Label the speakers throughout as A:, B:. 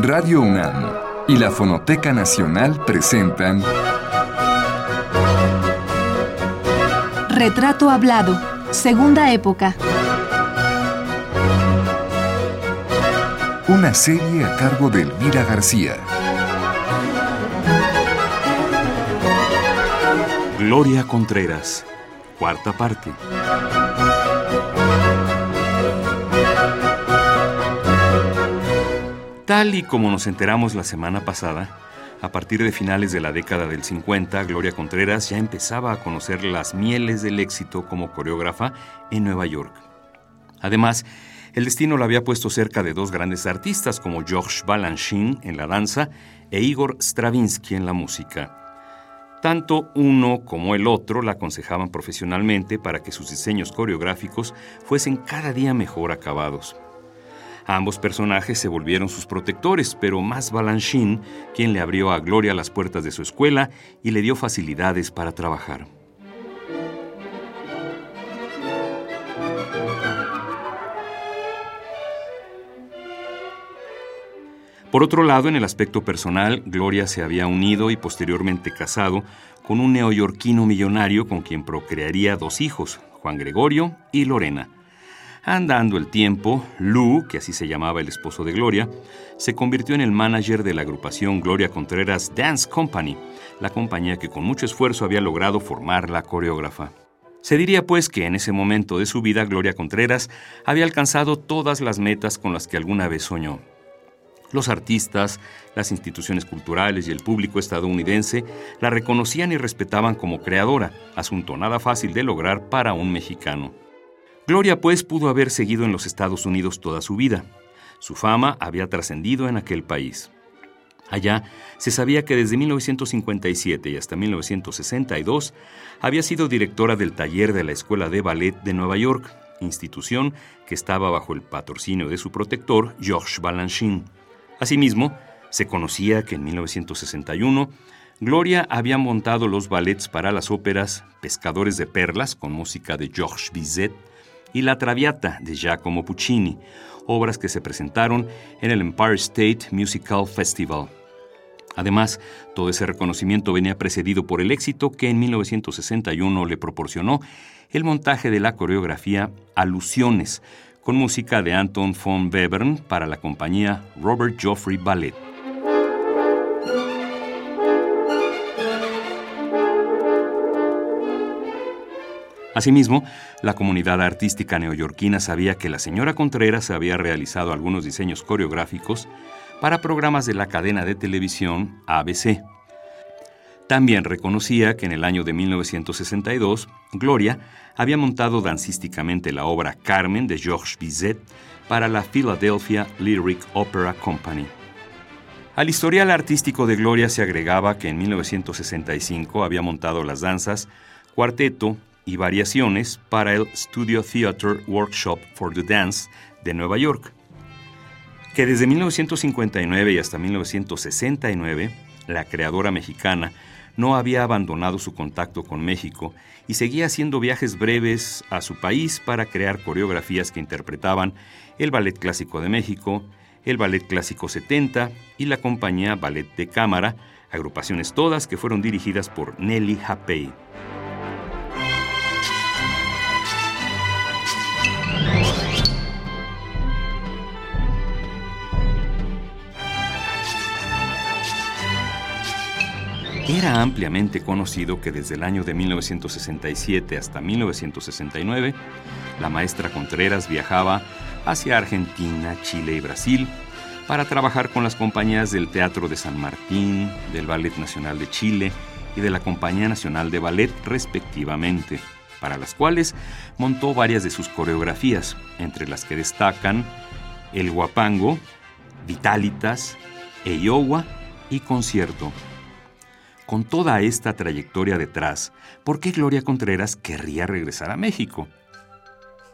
A: Radio UNAM y la Fonoteca Nacional presentan
B: Retrato Hablado, Segunda Época.
A: Una serie a cargo de Elvira García.
C: Gloria Contreras, cuarta parte. Tal y como nos enteramos la semana pasada, a partir de finales de la década del 50, Gloria Contreras ya empezaba a conocer las mieles del éxito como coreógrafa en Nueva York. Además, el destino la había puesto cerca de dos grandes artistas como Georges Balanchine en la danza e Igor Stravinsky en la música. Tanto uno como el otro la aconsejaban profesionalmente para que sus diseños coreográficos fuesen cada día mejor acabados. Ambos personajes se volvieron sus protectores, pero más Balanchine, quien le abrió a Gloria las puertas de su escuela y le dio facilidades para trabajar. Por otro lado, en el aspecto personal, Gloria se había unido y posteriormente casado con un neoyorquino millonario con quien procrearía dos hijos, Juan Gregorio y Lorena. Andando el tiempo, Lou, que así se llamaba el esposo de Gloria, se convirtió en el manager de la agrupación Gloria Contreras Dance Company, la compañía que con mucho esfuerzo había logrado formar la coreógrafa. Se diría pues que en ese momento de su vida Gloria Contreras había alcanzado todas las metas con las que alguna vez soñó. Los artistas, las instituciones culturales y el público estadounidense la reconocían y respetaban como creadora, asunto nada fácil de lograr para un mexicano. Gloria, pues, pudo haber seguido en los Estados Unidos toda su vida. Su fama había trascendido en aquel país. Allá se sabía que desde 1957 y hasta 1962 había sido directora del taller de la Escuela de Ballet de Nueva York, institución que estaba bajo el patrocinio de su protector, Georges Balanchine. Asimismo, se conocía que en 1961 Gloria había montado los ballets para las óperas Pescadores de Perlas, con música de Georges Bizet, y La Traviata de Giacomo Puccini, obras que se presentaron en el Empire State Musical Festival. Además, todo ese reconocimiento venía precedido por el éxito que en 1961 le proporcionó el montaje de la coreografía Alusiones, con música de Anton von Webern para la compañía Robert Joffrey Ballet. Asimismo, la comunidad artística neoyorquina sabía que la señora Contreras había realizado algunos diseños coreográficos para programas de la cadena de televisión ABC. También reconocía que en el año de 1962, Gloria había montado dancísticamente la obra Carmen de Georges Bizet para la Philadelphia Lyric Opera Company. Al historial artístico de Gloria se agregaba que en 1965 había montado las danzas Cuarteto, y variaciones para el Studio Theater Workshop for the Dance de Nueva York, que desde 1959 y hasta 1969, la creadora mexicana no había abandonado su contacto con México y seguía haciendo viajes breves a su país para crear coreografías que interpretaban el Ballet Clásico de México, el Ballet Clásico 70 y la compañía Ballet de Cámara, agrupaciones todas que fueron dirigidas por Nelly Hapey. Era ampliamente conocido que desde el año de 1967 hasta 1969, la maestra Contreras viajaba hacia Argentina, Chile y Brasil para trabajar con las compañías del Teatro de San Martín, del Ballet Nacional de Chile y de la Compañía Nacional de Ballet respectivamente, para las cuales montó varias de sus coreografías, entre las que destacan El Guapango, Vitalitas, Eyowa y Concierto. Con toda esta trayectoria detrás, ¿por qué Gloria Contreras querría regresar a México?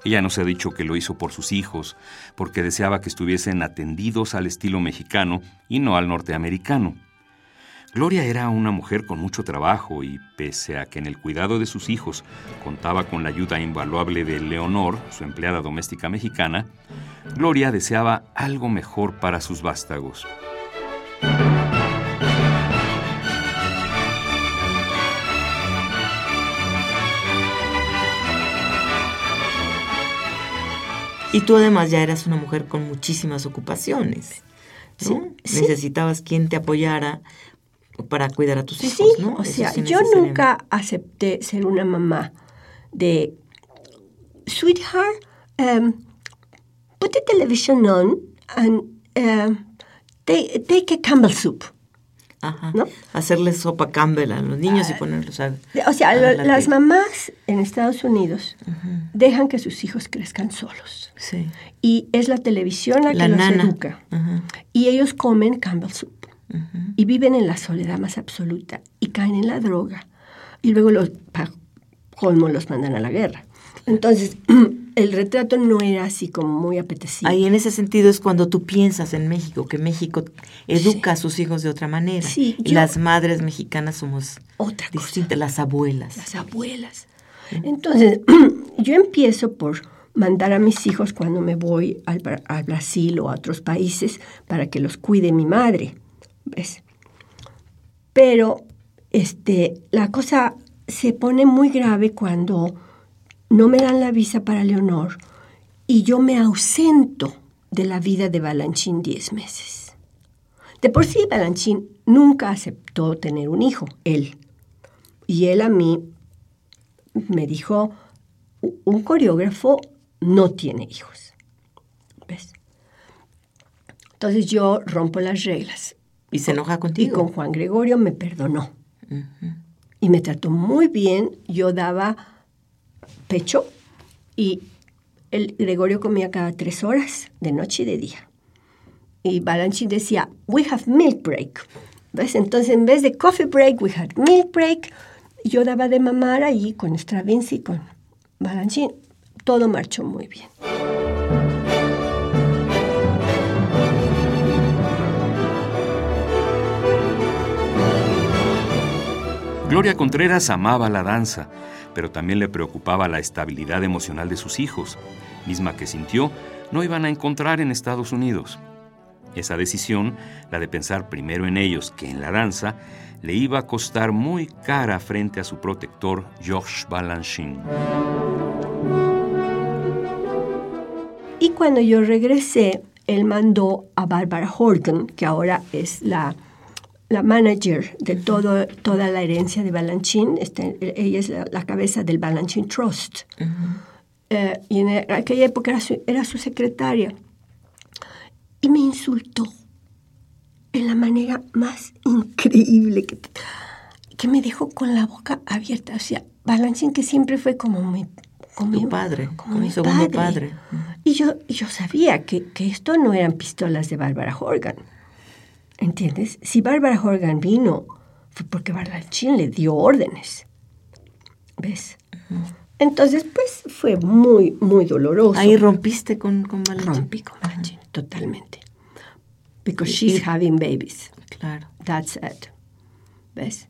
C: Ella nos ha dicho que lo hizo por sus hijos, porque deseaba que estuviesen atendidos al estilo mexicano y no al norteamericano. Gloria era una mujer con mucho trabajo y pese a que en el cuidado de sus hijos contaba con la ayuda invaluable de Leonor, su empleada doméstica mexicana, Gloria deseaba algo mejor para sus vástagos.
D: Y tú además ya eras una mujer con muchísimas ocupaciones. Necesitabas quien te apoyara para cuidar a tus hijos,
E: sí,
D: ¿no?
E: O sea, yo nunca acepté ser una mamá de sweetheart, um, put the television on and um, take, a Campbell soup.
D: Ajá. ¿no? Hacerles sopa Campbell a los niños y ah, ponerlos a...
E: O sea, las mamás en Estados Unidos dejan que sus hijos crezcan solos.
D: Sí.
E: Y es la televisión la, que los educa. Y ellos comen Campbell soup y viven en la soledad más absoluta y caen en la droga y luego los colmo los mandan a la guerra. Entonces, el retrato no era así como muy apetecible.
D: Ahí en ese sentido es cuando tú piensas en México, que México educa a sus hijos de otra manera.
E: Sí,
D: las madres mexicanas somos
E: otra
D: distintas, las abuelas.
E: Las abuelas. Entonces, yo empiezo por mandar a mis hijos cuando me voy al, al Brasil o a otros países para que los cuide mi madre. ¿ves? Pero este, la cosa se pone muy grave cuando no me dan la visa para Leonor y yo me ausento de la vida de Balanchín diez meses. De por sí, Balanchín nunca aceptó tener un hijo, él. Y él a mí me dijo, un coreógrafo no tiene hijos. ¿Ves? Entonces yo rompo las reglas
D: y se enoja contigo.
E: Y con Juan Gregorio me perdonó. Y me trató muy bien. Yo daba pecho y el Gregorio comía cada tres horas, de noche y de día. Y Balanchín decía, we have milk break. ¿Ves? Entonces, en vez de coffee break, we had milk break. Yo daba de mamar ahí con Stravinsky, con Balanchín. Todo marchó muy bien.
C: Gloria Contreras amaba la danza, pero también le preocupaba la estabilidad emocional de sus hijos, misma que sintió no iban a encontrar en Estados Unidos. Esa decisión, la de pensar primero en ellos que en la danza, le iba a costar muy cara frente a su protector Georges Balanchine.
E: Y cuando yo regresé, él mandó a Barbara Horgan, que ahora es la la manager de todo, toda la herencia de Balanchín. Este, ella es la, cabeza del Balanchín Trust. Eh, y en aquella época era su, era su, secretaria. Y me insultó en la manera más increíble que, que me dejó con la boca abierta. O sea, Balanchín que siempre fue como mi,
D: como padre, como, mi segundo padre.
E: Y yo, yo sabía que, que esto no eran pistolas de Bárbara Horgan ¿Entiendes? Si Barbara Horgan vino, fue porque Balanchín le dio órdenes. ¿Ves? Entonces, pues fue muy, muy doloroso.
D: Ahí rompiste con, con
E: Rompí con Balanchín, totalmente. Because she's having babies.
D: Claro.
E: That's it. ¿Ves?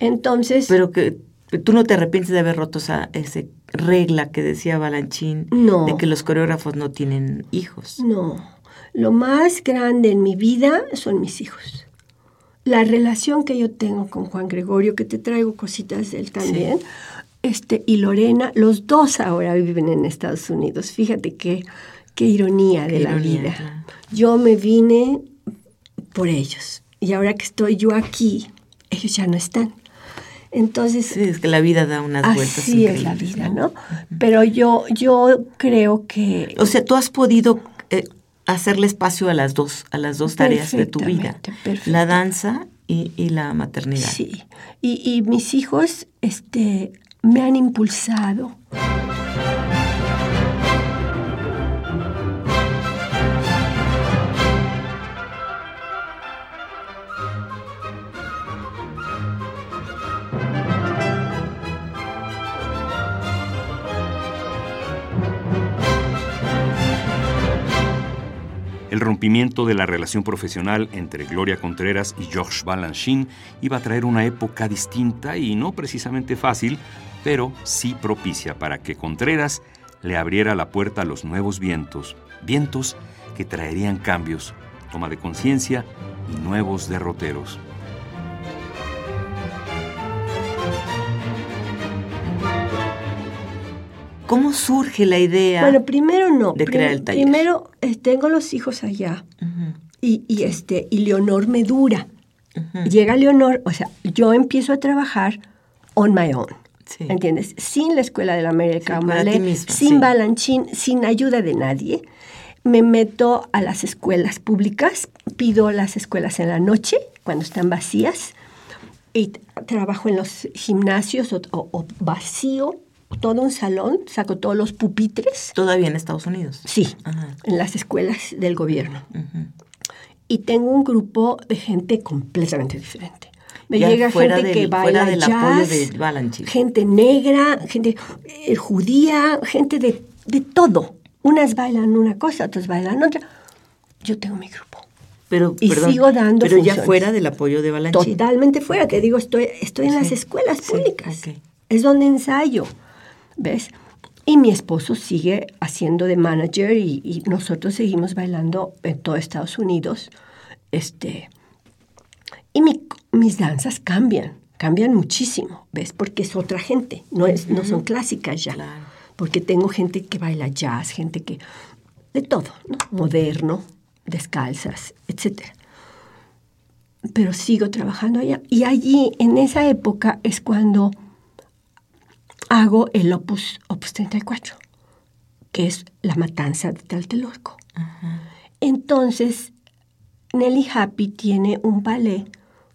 E: Entonces.
D: Pero que tú no te arrepientes de haber roto esa, esa regla que decía Balanchín
E: no.
D: de que los coreógrafos no tienen hijos.
E: No. Lo más grande en mi vida son mis hijos. La relación que yo tengo con Juan Gregorio, que te traigo cositas de él también, este, y Lorena, los dos ahora viven en Estados Unidos. Fíjate qué, qué ironía de la vida. Yo me vine por ellos. Y ahora que estoy yo aquí, ellos ya no están. Entonces,
D: sí, es que la vida da unas vueltas.
E: Así es la vida, ¿no? Pero yo, yo creo que.
D: O sea, tú has podido eh, hacerle espacio a las dos, a las dos tareas de tu vida, la danza y, la maternidad.
E: Sí, y, y, mis hijos este, me han impulsado.
C: El rompimiento de la relación profesional entre Gloria Contreras y Georges Balanchine iba a traer una época distinta y no precisamente fácil, pero sí propicia para que Contreras le abriera la puerta a los nuevos vientos, vientos que traerían cambios, toma de conciencia y nuevos derroteros.
D: ¿Cómo surge la idea?
E: Bueno, primero no.
D: De crear el taller.
E: Primero eh, tengo los hijos allá y, y, este y Leonor me dura. Llega Leonor, o sea, yo empiezo a trabajar on my own.
D: Sí.
E: ¿Entiendes? Sin la escuela de la América
D: Sí, misma,
E: sin
D: sí.
E: Balanchín, sin ayuda de nadie. Me meto a las escuelas públicas, pido las escuelas en la noche, cuando están vacías, y trabajo en los gimnasios o, o- o vacío todo un salón, saco todos los pupitres.
D: Todavía en Estados Unidos.
E: Sí,
D: Ajá.
E: en las escuelas del gobierno. Y tengo un grupo de gente completamente diferente. Me
D: Ya
E: llega gente
D: del-
E: que
D: fuera
E: baila
D: del
E: jazz,
D: apoyo de
E: gente negra, gente eh, judía, gente de, de todo. Unas bailan una cosa, otras bailan otra. Yo tengo mi grupo.
D: Pero,
E: Y
D: perdón,
E: sigo dando
D: Pero ya fuera del apoyo de Balanchine.
E: Totalmente fuera, te digo, estoy, estoy en las escuelas
D: sí,
E: públicas. Es donde ensayo, ¿ves? Y mi esposo sigue haciendo de manager y, y nosotros seguimos bailando en todo Estados Unidos. Este, y mi- mis danzas cambian, cambian muchísimo, ¿ves? Porque es otra gente, no, es, no son clásicas ya.
D: Claro.
E: Porque tengo gente que baila jazz, gente que... de todo, ¿no? Moderno, descalzas, etcétera pero sigo trabajando allá. Y allí, en esa época, es cuando hago el Opus, Opus 34, que es la matanza de Tlatelolco. Entonces, Nelly Happy tiene un ballet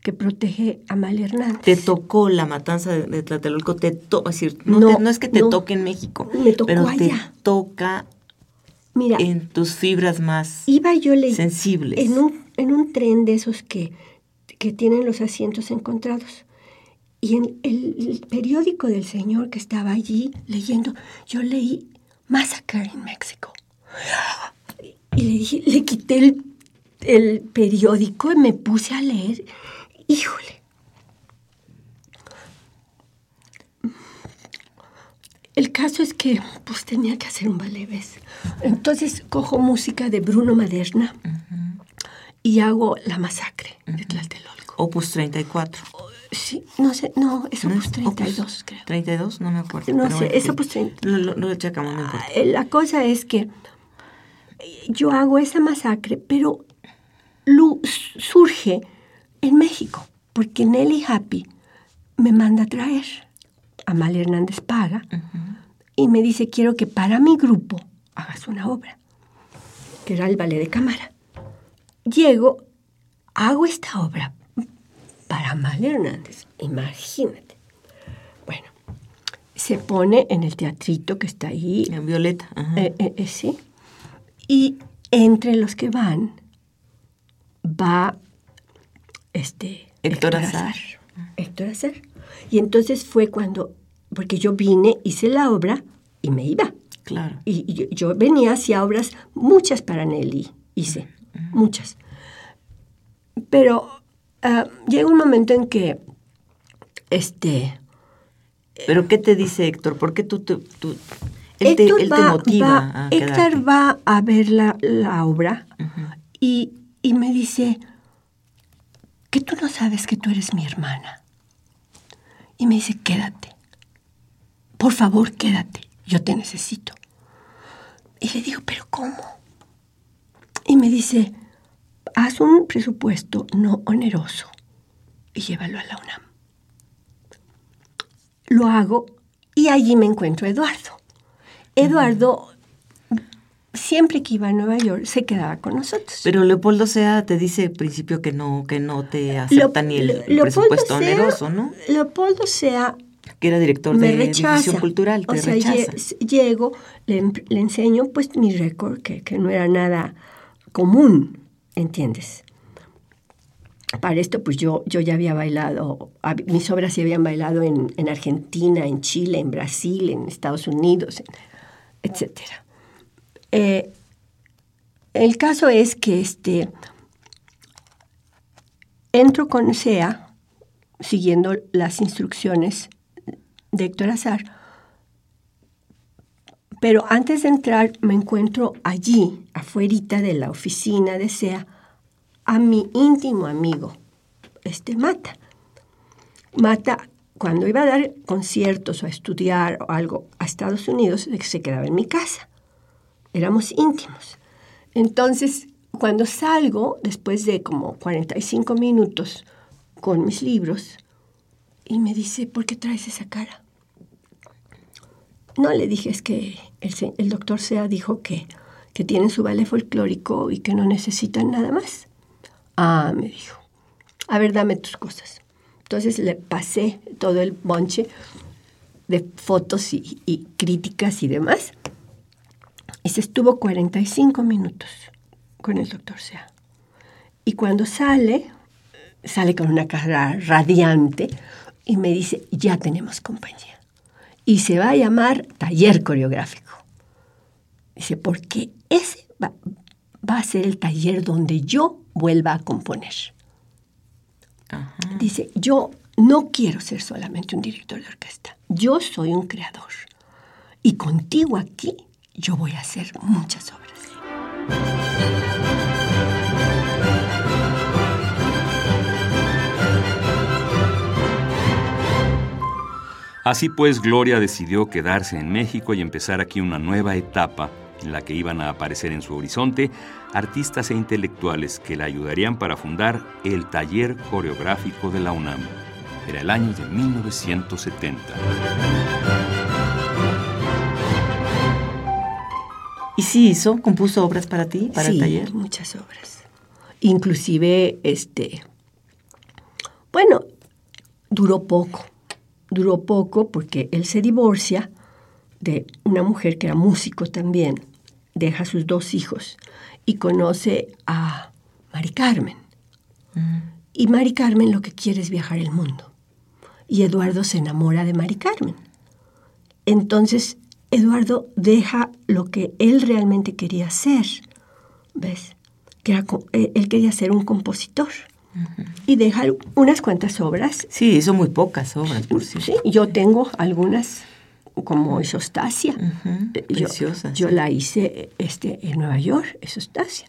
E: que protege a Mal Hernández.
D: Te tocó la matanza de, Tlatelolco, te to- es decir, no,
E: No,
D: te- no es que te
E: no.
D: toque en México,
E: Me tocó
D: pero te
E: allá.
D: toca
E: Mira,
D: en tus fibras más
E: iba yo le
D: sensibles.
E: en un, en un tren de esos que, que tienen los asientos encontrados. Y en el, el periódico del señor que estaba allí leyendo, yo leí Massacre en México. Y le, dije- le quité el, el periódico y me puse a leer. Híjole. El caso es que pues tenía que hacer un ballet, ¿ves? Entonces cojo música de Bruno Maderna y hago La Masacre de Tlatelolco.
D: Opus 34.
E: Sí, no sé, no, es
D: ¿no
E: Opus
D: es
E: 32, creo.
D: 32, no me acuerdo.
E: No
D: pero
E: sé, es. Opus 30.
D: Lo, lo, lo checamos, no importa.
E: Eh, La cosa es que yo hago esa masacre, pero surge en México, porque Nelly Happy me manda a traer. Amalia Hernández paga y me dice, quiero que para mi grupo hagas una obra, que era el ballet de cámara. Llego, hago esta obra para Amalia Hernández, imagínate. Bueno, se pone en el teatrito que está ahí,
D: En Violeta. ajá.
E: eh, eh, eh, sí. Y entre los que van va este
D: Héctor Azar.
E: Héctor Azar. Y entonces fue cuando, porque yo vine, hice la obra y me iba.
D: Claro.
E: Y y yo, yo venía hacia obras, muchas para Nelly, hice, muchas. Pero ah, llega un momento en que, este,
D: Pero ¿qué te dice Héctor? ¿Por qué tú, tú, tú- él, te, te motiva
E: va-
D: a
E: Héctor va a ver la, la obra y, y me dice que tú no sabes que tú eres mi hermana. Y me dice, quédate. Por favor, quédate. Yo te necesito. Y le digo, ¿pero cómo? Y me dice, haz un presupuesto no oneroso y llévalo a la UNAM. Lo hago y allí me encuentro a Eduardo. Eduardo, siempre que iba a Nueva York, se quedaba con nosotros.
D: Pero Leopoldo Sea te dice al principio que no, que no te acepta ni el, presupuesto
E: Sea-
D: oneroso, ¿no?
E: Leopoldo Sea
D: Que era director de
E: rechaza.
D: cultural, te
E: o sea,
D: rechaza.
E: lle- llego, le, le enseño pues mi récord, que, que no era nada común, ¿entiendes? Para esto, pues yo, yo ya había bailado, mis obras se habían bailado en, en Argentina, en Chile, en Brasil, en Estados Unidos, etcétera. Eh, el caso es que este, entro con SEA, siguiendo las instrucciones de Héctor Azar, pero antes de entrar me encuentro allí, afuera de la oficina de SEA, a mi íntimo amigo, este Mata. Mata, cuando iba a dar conciertos o a estudiar o algo a Estados Unidos, se quedaba en mi casa. Éramos íntimos. Entonces, cuando salgo, después de como 45 minutos con mis libros, y me dice, ¿por qué traes esa cara? No, le dije, es que el, doctor Sea dijo que, que tienen su ballet folclórico y que no necesitan nada más. Ah, me dijo, a ver, dame tus cosas. Entonces le pasé todo el bonche de fotos y, y críticas y demás. Y se estuvo 45 minutos con el doctor Sea. Y cuando sale, sale con una cara radiante y me dice, ya tenemos compañía. Y se va a llamar taller coreográfico. Dice, porque ese va, a ser el taller donde yo vuelva a componer. Dice, yo no quiero ser solamente un director de orquesta, yo soy un creador. Y contigo aquí yo voy a hacer muchas obras.
C: Así pues, Gloria decidió quedarse en México y empezar aquí una nueva etapa en la que iban a aparecer en su horizonte artistas e intelectuales que la ayudarían para fundar el Taller Coreográfico de la UNAM. Era el año de 1970.
D: ¿Y sí hizo? ¿Compuso obras para ti, para el taller?
E: muchas obras. Inclusive, este, bueno, duró poco duró poco porque él se divorcia de una mujer que era músico también, deja a sus dos hijos y conoce a Mari Carmen. Mm. Y Mari Carmen lo que quiere es viajar el mundo. Y Eduardo se enamora de Mari Carmen. Entonces, Eduardo deja lo que él realmente quería ser. ¿Ves? Que eh, él quería ser un compositor y deja unas cuantas obras.
D: Sí, hizo muy pocas obras, por cierto.
E: Sí, yo tengo algunas como Isostasia.
D: Eh, yo,
E: yo, la hice este, en Nueva York, Isostasia.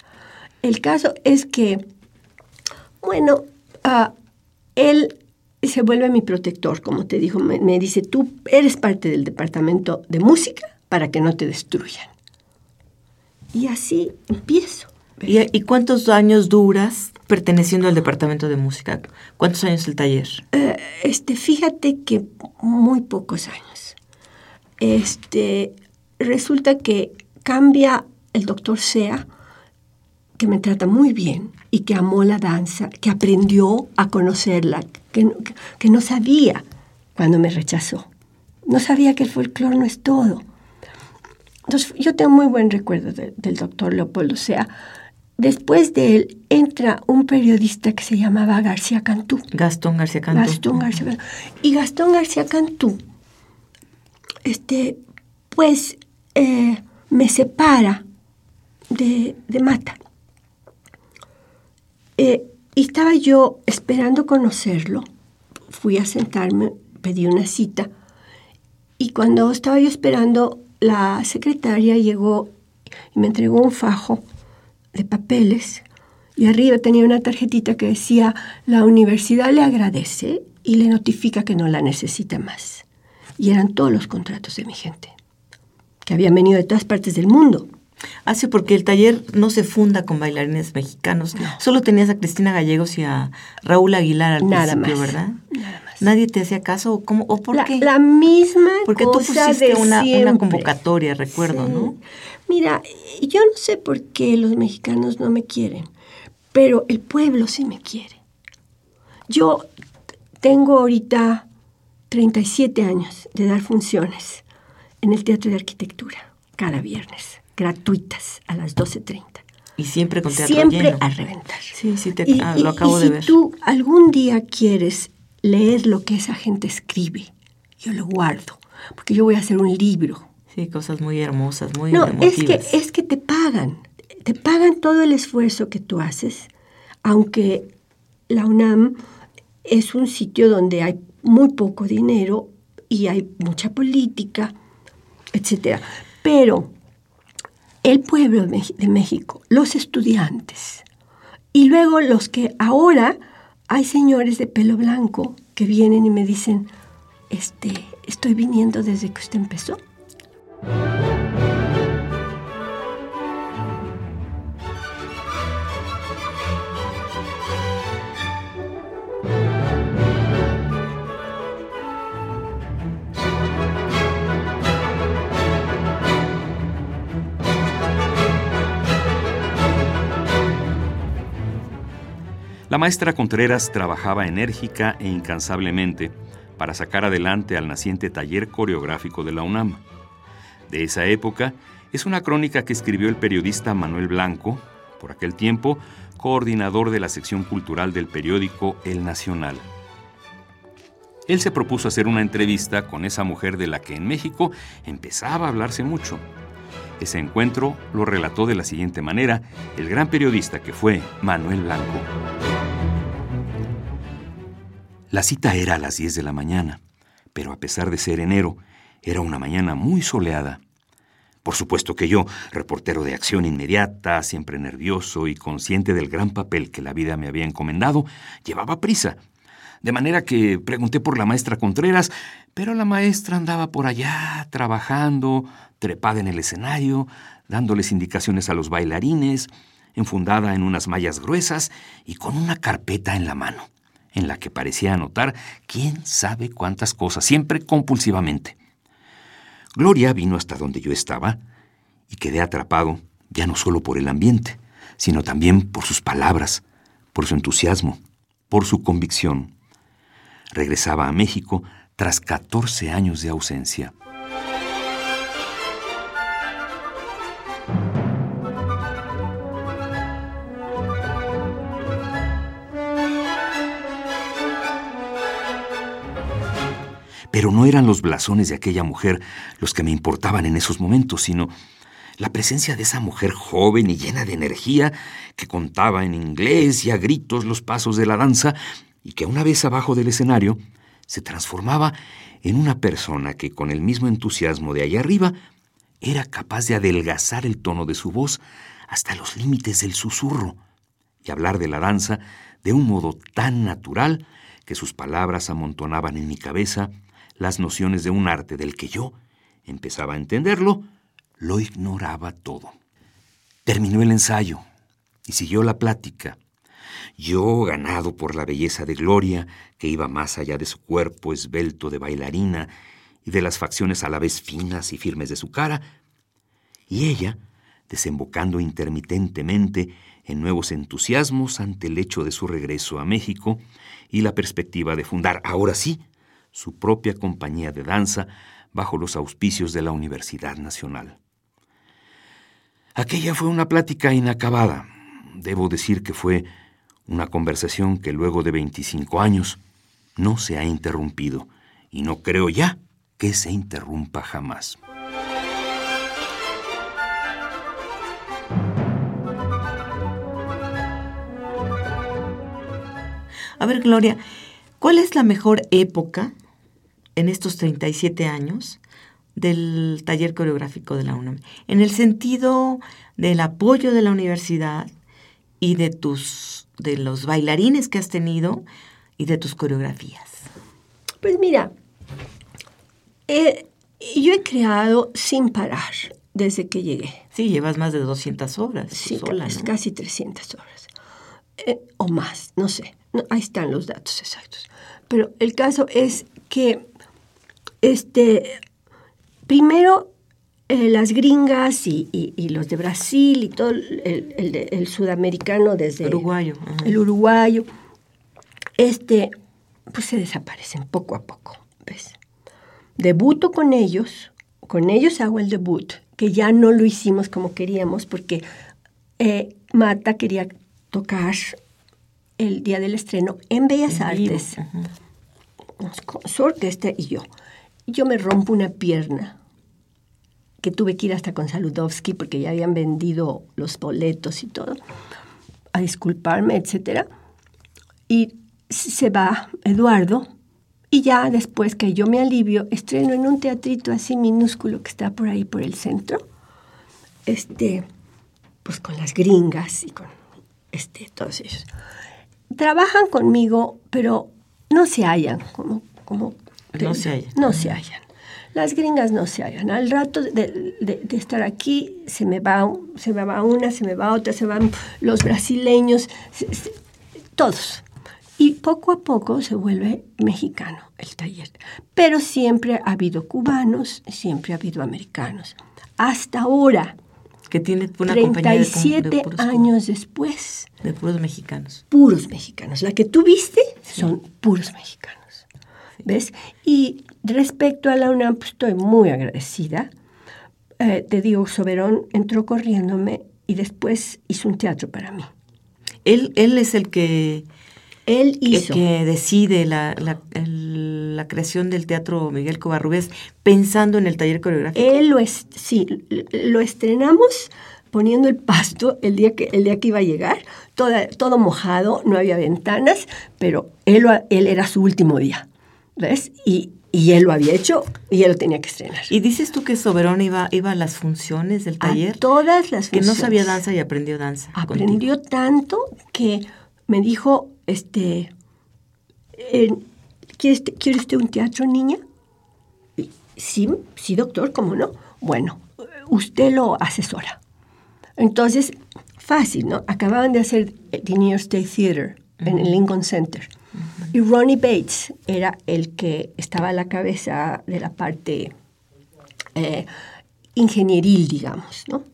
E: El caso es que, bueno, uh, él se vuelve mi protector, como te dijo, me, me, dice, tú eres parte del departamento de música para que no te destruyan. Y así empiezo.
D: ¿Y, ¿Y, cuántos años duras perteneciendo al departamento de música. ¿Cuántos años el taller?
E: Eh, este, fíjate que muy pocos años. Este, resulta que cambia el doctor Sea, que me trata muy bien y que amó la danza, que aprendió a conocerla, que, que, no sabía cuando me rechazó. No sabía que el folclore no es todo. Entonces, yo tengo muy buen recuerdo del doctor Leopoldo Sea Después de él entra un periodista que se llamaba García Cantú.
D: Gastón García Cantú.
E: Gastón García Cantú. Y Gastón García Cantú, este, pues eh, me separa de, Mata. Eh, y estaba yo esperando conocerlo. Fui a sentarme, pedí una cita. Y cuando estaba yo esperando, la secretaria llegó y me entregó un fajo de papeles y arriba tenía una tarjetita que decía, la universidad le agradece y le notifica que no la necesita más. Y eran todos los contratos de mi gente, que habían venido de todas partes del mundo.
D: Ah, sí, porque el taller no se funda con bailarines mexicanos. Solo tenías a Cristina Gallegos y a Raúl Aguilar al
E: Nada
D: principio,
E: más.
D: ¿verdad?
E: Nada más.
D: ¿Nadie te hacía caso? ¿Cómo, ¿O por
E: la,
D: qué?
E: La misma
D: Porque tú
E: cosa
D: pusiste
E: de
D: una, una convocatoria, recuerdo,
E: Sí.
D: ¿no?
E: Mira, yo no sé por qué los mexicanos no me quieren, pero el pueblo sí me quiere. Yo tengo ahorita 37 años de dar funciones en el Teatro de Arquitectura, cada viernes, gratuitas, a las 12.30.
D: Y siempre con teatro
E: Siempre
D: lleno.
E: a reventar.
D: Sí, sí, te,
E: Y,
D: ah, lo acabo
E: y
D: de
E: si
D: ver.
E: tú algún día quieres leer lo que esa gente escribe, yo lo guardo, porque yo voy a hacer un libro.
D: Sí, cosas muy hermosas, muy
E: No, es que,
D: emotivas.
E: es que te pagan. te pagan todo el esfuerzo que tú haces, aunque la UNAM es un sitio donde hay muy poco dinero y hay mucha política, etc. Pero el pueblo de México, los estudiantes, y luego los que ahora hay señores de pelo blanco que vienen y me dicen, este, estoy viniendo desde que usted empezó.
C: La maestra Contreras trabajaba enérgica e incansablemente para sacar adelante al naciente taller coreográfico de la UNAM. De esa época es una crónica que escribió el periodista Manuel Blanco, por aquel tiempo coordinador de la sección cultural del periódico El Nacional. Él se propuso hacer una entrevista con esa mujer de la que en México empezaba a hablarse mucho. Ese encuentro lo relató de la siguiente manera el gran periodista que fue Manuel Blanco. La cita era a las 10 de la mañana, pero a pesar de ser enero, era una mañana muy soleada. Por supuesto que yo, reportero de acción inmediata, siempre nervioso y consciente del gran papel que la vida me había encomendado, llevaba prisa. De manera que pregunté por la maestra Contreras, pero la maestra andaba por allá, trabajando, trepada en el escenario, dándoles indicaciones a los bailarines, enfundada en unas mallas gruesas y con una carpeta en la mano en la que parecía anotar quién sabe cuántas cosas, siempre compulsivamente. Gloria vino hasta donde yo estaba y quedé atrapado ya no solo por el ambiente, sino también por sus palabras, por su entusiasmo, por su convicción. Regresaba a México tras 14 años de ausencia. Pero no eran los blasones de aquella mujer los que me importaban en esos momentos, sino la presencia de esa mujer joven y llena de energía que contaba en inglés y a gritos los pasos de la danza y que una vez abajo del escenario se transformaba en una persona que con el mismo entusiasmo de allá arriba era capaz de adelgazar el tono de su voz hasta los límites del susurro y hablar de la danza de un modo tan natural que sus palabras amontonaban en mi cabeza las nociones de un arte del que yo empezaba a entenderlo, lo ignoraba todo. Terminó el ensayo y siguió la plática. Yo, ganado por la belleza de Gloria, que iba más allá de su cuerpo esbelto de bailarina y de las facciones a la vez finas y firmes de su cara, y ella, desembocando intermitentemente en nuevos entusiasmos ante el hecho de su regreso a México y la perspectiva de fundar, ahora sí, su propia compañía de danza bajo los auspicios de la Universidad Nacional. Aquella fue una plática inacabada. Debo decir que fue una conversación que luego de 25 años no se ha interrumpido y no creo ya que se interrumpa jamás.
D: A ver, Gloria, ¿cuál es la mejor época en estos 37 años del taller coreográfico de la UNAM, en el sentido del apoyo de la universidad y de tus de los bailarines que has tenido y de tus coreografías.
E: Pues mira, yo he creado sin parar desde que llegué.
D: Sí, llevas más de 200 horas.
E: Sí, casi 300 horas. Eh, o más, no sé. ahí están los datos exactos. Pero el caso es que este, primero, eh, las gringas y, los de Brasil y todo el, sudamericano desde...
D: Uruguayo.
E: El uruguayo. Este, pues se desaparecen poco a poco, ¿ves? Debuto con ellos, con ellos hago el debut, que ya no lo hicimos como queríamos porque eh, Mata quería tocar el día del estreno en Bellas Artes, con su orquesta y yo yo me rompo una pierna que tuve que ir hasta con Saludowski porque ya habían vendido los boletos y todo, a disculparme, etc. Y se va Eduardo y ya después que yo me alivio, estreno en un teatrito así minúsculo que está por ahí por el centro, este, pues con las gringas y con este, todos ellos. Trabajan conmigo, pero no se hallan, como, como
D: no se hallan.
E: No se hallan. Las gringas no se hallan. Al rato de, de, estar aquí, se me, va, se me va una, se me va otra, se van los brasileños, todos. Y poco a poco se vuelve mexicano el taller. Pero siempre ha habido cubanos, siempre ha habido americanos. Hasta ahora,
D: que tiene una
E: 37 años después.
D: De puros mexicanos.
E: Puros mexicanos. La que tú viste son puros mexicanos. ¿Ves? Y respecto a la UNAM, pues, estoy muy agradecida. Eh, te digo, Soberón entró corriéndome y después hizo un teatro para mí.
D: Él, él es el que
E: él hizo.
D: Que, decide la, la, creación del Teatro Miguel Covarrubias pensando en el taller coreográfico.
E: Él lo es, sí, lo estrenamos poniendo el pasto el día que, el día que iba a llegar, todo mojado, no había ventanas, pero él, él era su último día, ¿ves? Y, y él lo había hecho y él lo tenía que estrenar.
D: ¿Y dices tú que Soberón iba, iba a las funciones del taller?
E: A todas las
D: funciones. Que no sabía danza y aprendió danza.
E: Aprendió tanto que me dijo, este, eh, ¿quiere, usted un teatro, niña? Sí, sí, doctor, ¿cómo no? Bueno, usted lo asesora. Entonces, fácil, ¿no? Acababan de hacer el New York State Theater en el Lincoln Center. Y Ronnie Bates era el que estaba a la cabeza de la parte eh, ingenieril, digamos, ¿no?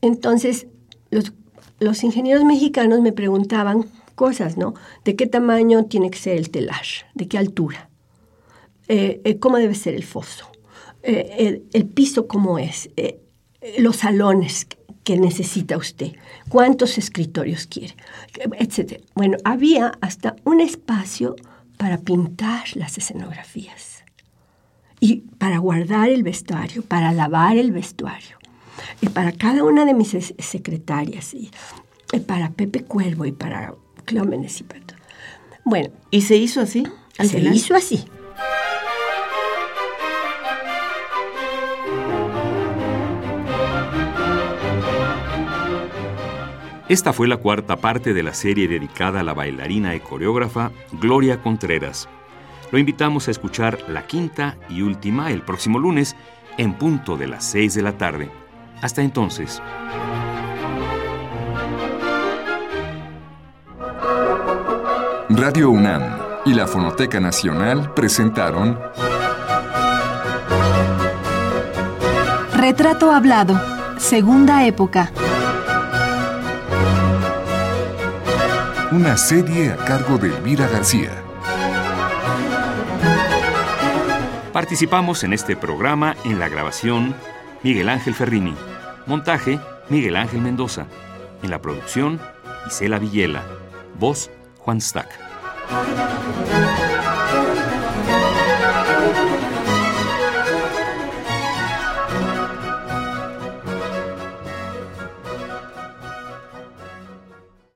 E: Entonces, los, ingenieros mexicanos me preguntaban cosas, ¿no? ¿De qué tamaño tiene que ser el telar? ¿De qué altura? Eh, eh, ¿Cómo debe ser el foso? Eh, el, piso cómo es? los salones que necesita usted, cuántos escritorios quiere, etcétera. Bueno, había hasta un espacio para pintar las escenografías y para guardar el vestuario, para lavar el vestuario. Y para cada una de mis secretarias, y para Pepe Cuervo y para Clómenes y Pato. Bueno.
D: ¿Y se hizo así?
E: se hizo así.
C: Esta fue la cuarta parte de la serie dedicada a la bailarina y coreógrafa Gloria Contreras. Lo invitamos a escuchar la quinta y última el próximo lunes en punto de las seis de la tarde. Hasta entonces.
A: Radio UNAM y la Fonoteca Nacional presentaron
B: Retrato Hablado, Segunda Época.
A: Una serie a cargo de Elvira García.
C: Participamos en este programa en la grabación Miguel Ángel Ferrini, montaje Miguel Ángel Mendoza, en la producción Isela Villela, voz Juan Stack.